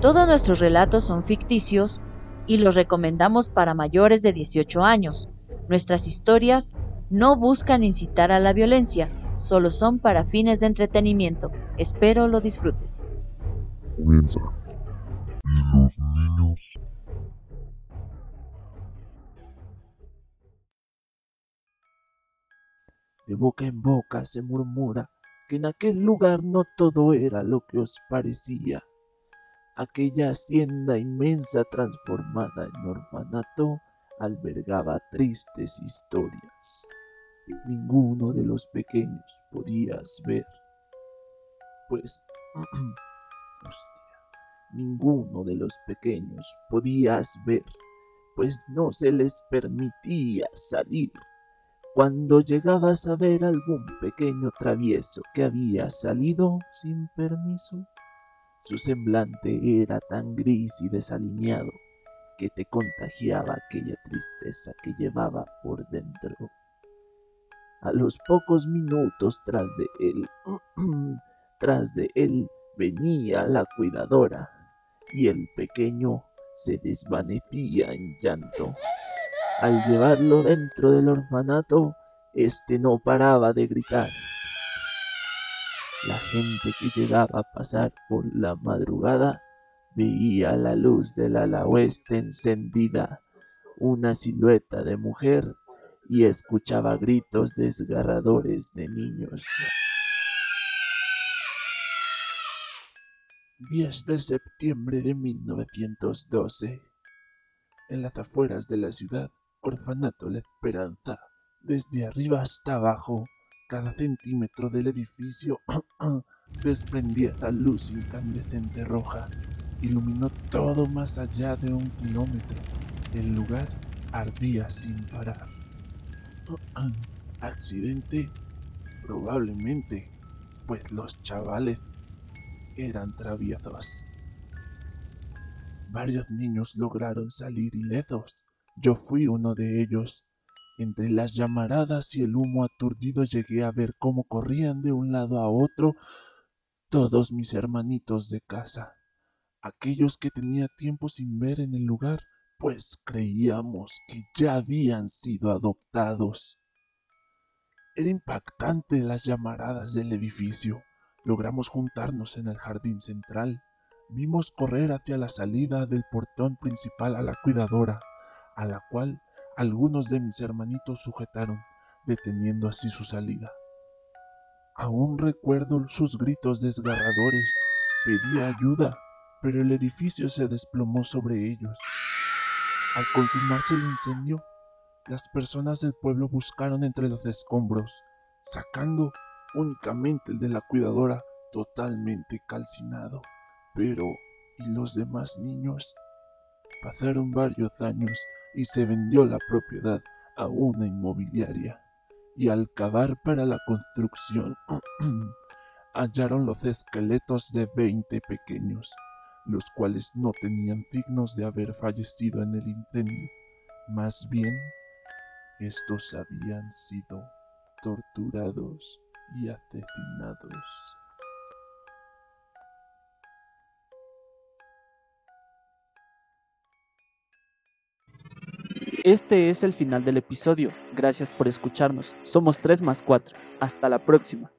Todos nuestros relatos son ficticios y los recomendamos para mayores de 18 años. Nuestras historias no buscan incitar a la violencia, solo son para fines de entretenimiento. Espero lo disfrutes. comienza. Y los niños De boca en boca se murmura que en aquel lugar no todo era lo que os parecía. Aquella hacienda inmensa transformada en orfanato albergaba tristes historias. Ninguno de los pequeños podías ver, pues, hostia, ninguno de los pequeños podías ver, pues no se les permitía salir. Cuando llegabas a ver algún pequeño travieso que había salido sin permiso, su semblante era tan gris y desaliñado que te contagiaba aquella tristeza que llevaba por dentro. A los pocos minutos tras de él, tras de él venía la cuidadora y el pequeño se desvanecía en llanto. Al llevarlo dentro del orfanato, este no paraba de gritar. La gente que llegaba a pasar por la madrugada veía la luz del ala oeste encendida, una silueta de mujer y escuchaba gritos desgarradores de niños. 10 de septiembre de 1912. En las afueras de la ciudad, Orfanato La Esperanza. Desde arriba hasta abajo, cada centímetro del edificio desprendía esa luz incandescente roja. Iluminó todo más allá de un kilómetro. El lugar ardía sin parar. ¿Accidente? Probablemente, pues los chavales eran traviesos. Varios niños lograron salir ilesos. Yo fui uno de ellos. Entre las llamaradas y el humo aturdido llegué a ver cómo corrían de un lado a otro todos mis hermanitos de casa, aquellos que tenía tiempo sin ver en el lugar, pues creíamos que ya habían sido adoptados. Era impactante las llamaradas del edificio. Logramos juntarnos en el jardín central. Vimos correr hacia la salida del portón principal a la cuidadora, a la cual algunos de mis hermanitos sujetaron, deteniendo así su salida. Aún recuerdo sus gritos desgarradores. Pedía ayuda, pero el edificio se desplomó sobre ellos. Al consumarse el incendio, las personas del pueblo buscaron entre los escombros, sacando únicamente el de la cuidadora totalmente calcinado. Pero, ¿y los demás niños? Pasaron varios años y se vendió la propiedad a una inmobiliaria. Y al cavar para la construcción, hallaron los esqueletos de 20 pequeños, los cuales no tenían signos de haber fallecido en el incendio. Más bien, estos habían sido torturados y asesinados. Este es el final del episodio. Gracias por escucharnos. Somos 3 más 4. Hasta la próxima.